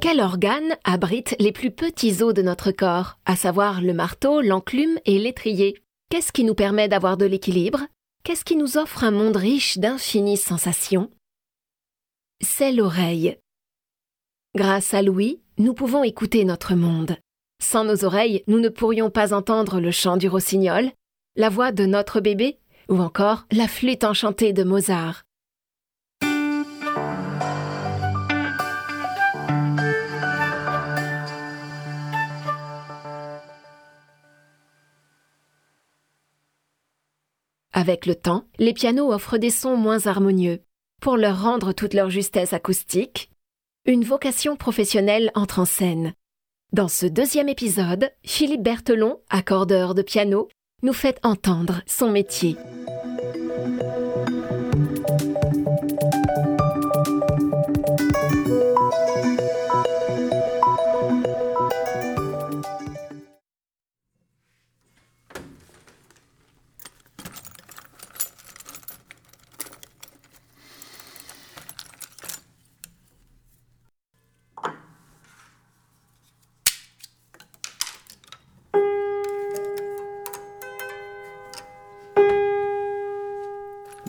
Quel organe abrite les plus petits os de notre corps, à savoir le marteau, l'enclume et l'étrier? Qu'est-ce qui nous permet d'avoir de l'équilibre? Qu'est-ce qui nous offre un monde riche d'infinies sensations? C'est l'oreille. Grâce à l'ouïe, nous pouvons écouter notre monde. Sans nos oreilles, nous ne pourrions pas entendre le chant du rossignol, la voix de notre bébé ou encore la flûte enchantée de Mozart. Avec le temps, les pianos offrent des sons moins harmonieux. Pour leur rendre toute leur justesse acoustique, une vocation professionnelle entre en scène. Dans ce deuxième épisode, Philippe Berthelon, accordeur de piano, nous fait entendre son métier.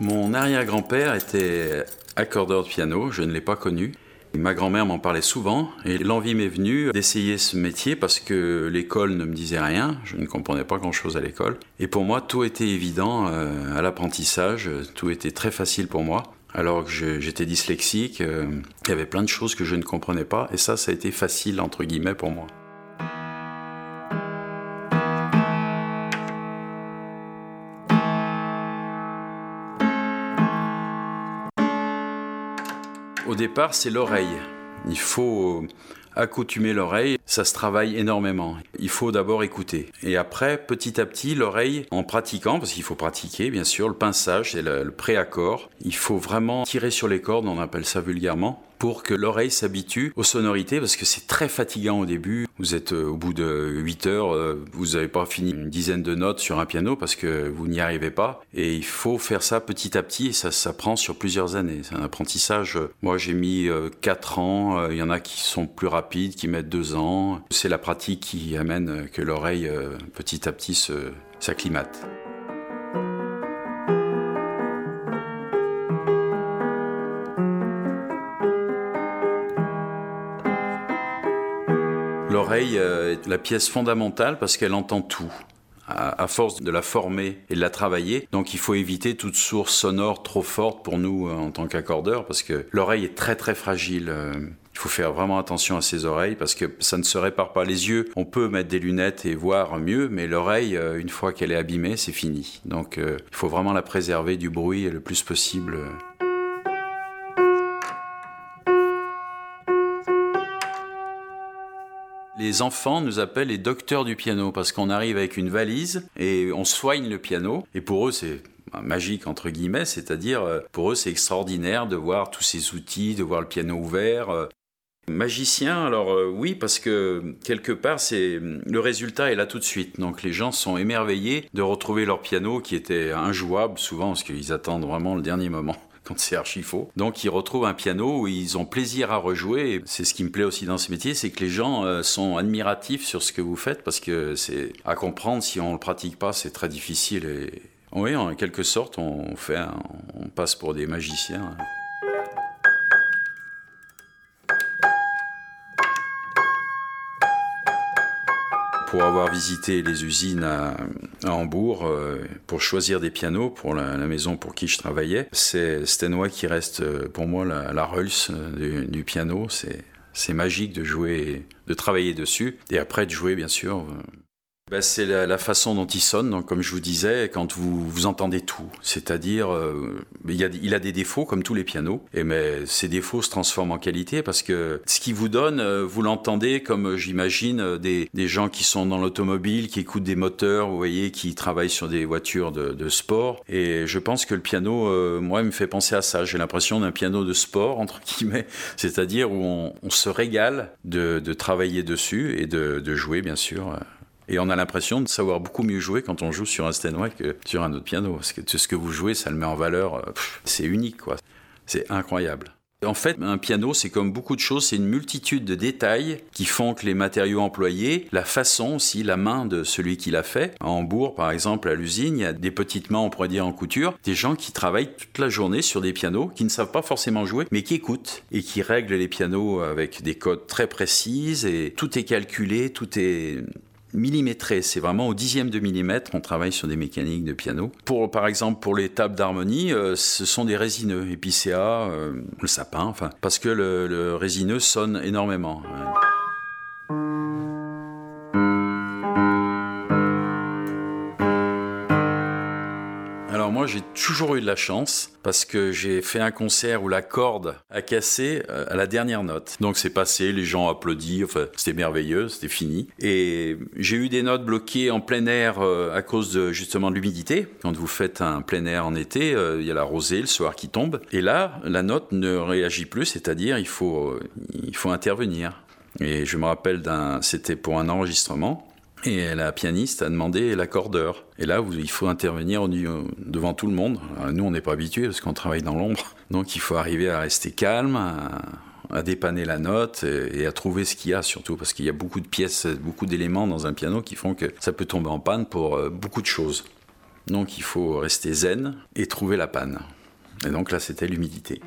Mon arrière-grand-père était accordeur de piano, je ne l'ai pas connu. Ma grand-mère m'en parlait souvent et l'envie m'est venue d'essayer ce métier parce que l'école ne me disait rien, je ne comprenais pas grand-chose à l'école. Et pour moi, tout était évident euh, à l'apprentissage, tout était très facile pour moi. Alors que j'étais dyslexique, euh, il y avait plein de choses que je ne comprenais pas et ça, ça a été facile entre guillemets pour moi. Au départ, c'est l'oreille. Il faut accoutumer l'oreille, ça se travaille énormément. Il faut d'abord écouter. Et après, petit à petit, l'oreille, en pratiquant, parce qu'il faut pratiquer, bien sûr, le pinçage, c'est le, le pré-accord. Il faut vraiment tirer sur les cordes, on appelle ça vulgairement, pour que l'oreille s'habitue aux sonorités parce que c'est très fatigant au début. Vous êtes euh, au bout de 8 heures, euh, vous n'avez pas fini une dizaine de notes sur un piano parce que vous n'y arrivez pas. Et il faut faire ça petit à petit et ça s'apprend sur plusieurs années. C'est un apprentissage. Moi j'ai mis 4 euh, ans, il y en a qui sont plus rapides, qui mettent 2 ans. C'est la pratique qui amène que l'oreille petit à petit s'acclimate. L'oreille euh, est la pièce fondamentale parce qu'elle entend tout. À, force de la former et de la travailler, donc il faut éviter toute source sonore trop forte pour nous euh, en tant qu'accordeurs parce que l'oreille est très très fragile. Euh. Il faut faire vraiment attention à ses oreilles parce que ça ne se répare pas. Les yeux, on peut mettre des lunettes et voir mieux, mais l'oreille, une fois qu'elle est abîmée, c'est fini. Donc il faut vraiment la préserver du bruit le plus possible. Les enfants nous appellent les docteurs du piano parce qu'on arrive avec une valise et on soigne le piano. Et pour eux, c'est magique entre guillemets, c'est-à-dire euh, pour eux c'est extraordinaire de voir tous ces outils, de voir le piano ouvert. Euh. Magicien, alors euh, oui, parce que quelque part, c'est le résultat est là tout de suite. Donc les gens sont émerveillés de retrouver leur piano qui était injouable souvent parce qu'ils attendent vraiment le dernier moment quand c'est archi faux. Donc ils retrouvent un piano où ils ont plaisir à rejouer. C'est ce qui me plaît aussi dans ce métier, c'est que les gens euh, sont admiratifs sur ce que vous faites parce que c'est à comprendre si on le pratique pas, c'est très difficile. Et oui, en quelque sorte, on fait, on passe pour des magiciens. Pour avoir visité les usines à, Hambourg euh, pour choisir des pianos pour la, maison pour qui je travaillais. C'est Stenway qui reste euh, pour moi la, la euh, du, piano. C'est magique de jouer, de travailler dessus et après de jouer bien sûr ben, c'est la, façon dont il sonne. Donc, comme je vous disais, quand vous, vous entendez tout, c'est-à-dire, euh, il, a, des défauts comme tous les pianos, et mais ces défauts se transforment en qualité parce que ce qu'il vous donne, euh, vous l'entendez comme euh, j'imagine des, gens qui sont dans l'automobile, qui écoutent des moteurs, vous voyez, qui travaillent sur des voitures de, sport. Et je pense que le piano, moi, il me fait penser à ça. J'ai l'impression d'un piano de sport entre guillemets, c'est-à-dire où on, se régale de, travailler dessus et de jouer, bien sûr Et on a l'impression de savoir beaucoup mieux jouer quand on joue sur un Steinway que sur un autre piano. Parce que ce que vous jouez, ça le met en valeur. Euh, c'est unique, quoi. C'est incroyable. En fait, un piano, c'est comme beaucoup de choses, c'est une multitude de détails qui font que les matériaux employés, la façon aussi, la main de celui qui l'a fait. À Hambourg, par exemple, à l'usine, il y a des petites mains, on pourrait dire en couture, des gens qui travaillent toute la journée sur des pianos, qui ne savent pas forcément jouer, mais qui écoutent et qui règlent les pianos avec des codes très précises et tout est calculé, tout est millimétré. C'est vraiment au dixième de millimètre. On travaille sur des mécaniques de piano. Pour, par exemple, pour les tables d'harmonie, euh, ce sont des résineux, épicéa, euh, le sapin, enfin, parce que le, le résineux sonne énormément. J'ai toujours eu de la chance parce que j'ai fait un concert où la corde a cassé euh, à la dernière note. Donc c'est passé, les gens applaudissent, enfin, c'était merveilleux, c'était fini. Et j'ai eu des notes bloquées en plein air euh, à cause justement de l'humidité. Quand vous faites un plein air en été, euh, il y a la rosée le soir qui tombe. Et là, la note ne réagit plus, c'est-à-dire il faut, il faut intervenir. Et je me rappelle c'était pour un enregistrement. Et la pianiste a demandé l'accordeur. Et là, il faut intervenir devant tout le monde. nous, on n'est pas habitués parce qu'on travaille dans l'ombre. Donc, il faut arriver à rester calme, à, dépanner la note et, à trouver ce qu'il y a surtout. Parce qu'il y a beaucoup de pièces, beaucoup d'éléments dans un piano qui font que ça peut tomber en panne pour euh, beaucoup de choses. Donc, il faut rester zen et trouver la panne. Et donc là, c'était l'humidité.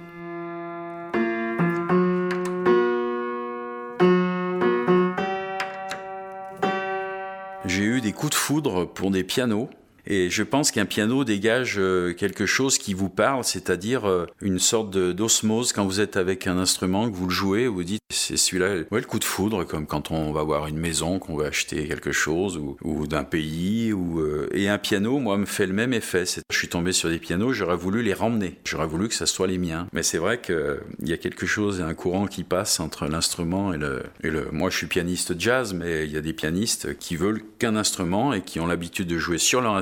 J'ai eu des coups de foudre pour des pianos et je pense qu'un piano dégage euh, quelque chose qui vous parle, c'est-à-dire euh, une sorte d'osmose quand vous êtes avec un instrument, que vous le jouez, vous dites c'est celui-là, ouais, le coup de foudre, comme quand on va voir une maison, qu'on veut acheter quelque chose, ou, d'un pays, ou, euh, et un piano, moi, me fait le même effet. Je suis tombé sur des pianos, j'aurais voulu les ramener, j'aurais voulu que ça soit les miens. Mais c'est vrai qu'il y a quelque chose, un courant qui passe entre l'instrument et le. Moi, je suis pianiste jazz, mais il y a des pianistes qui veulent qu'un instrument et qui ont l'habitude de jouer sur leur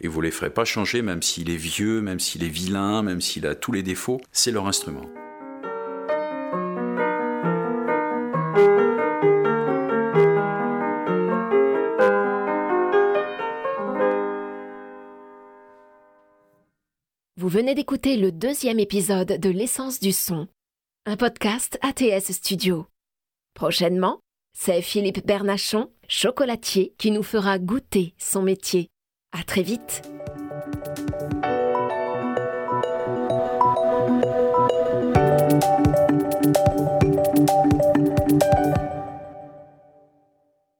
et vous les ferez pas changer même s'il est vieux, même s'il est vilain, même s'il a tous les défauts, c'est leur instrument. Vous venez d'écouter le deuxième épisode de L'essence du son, un podcast ATS Studio. Prochainement, c'est Philippe Bernachon, chocolatier, qui nous fera goûter son métier. À très vite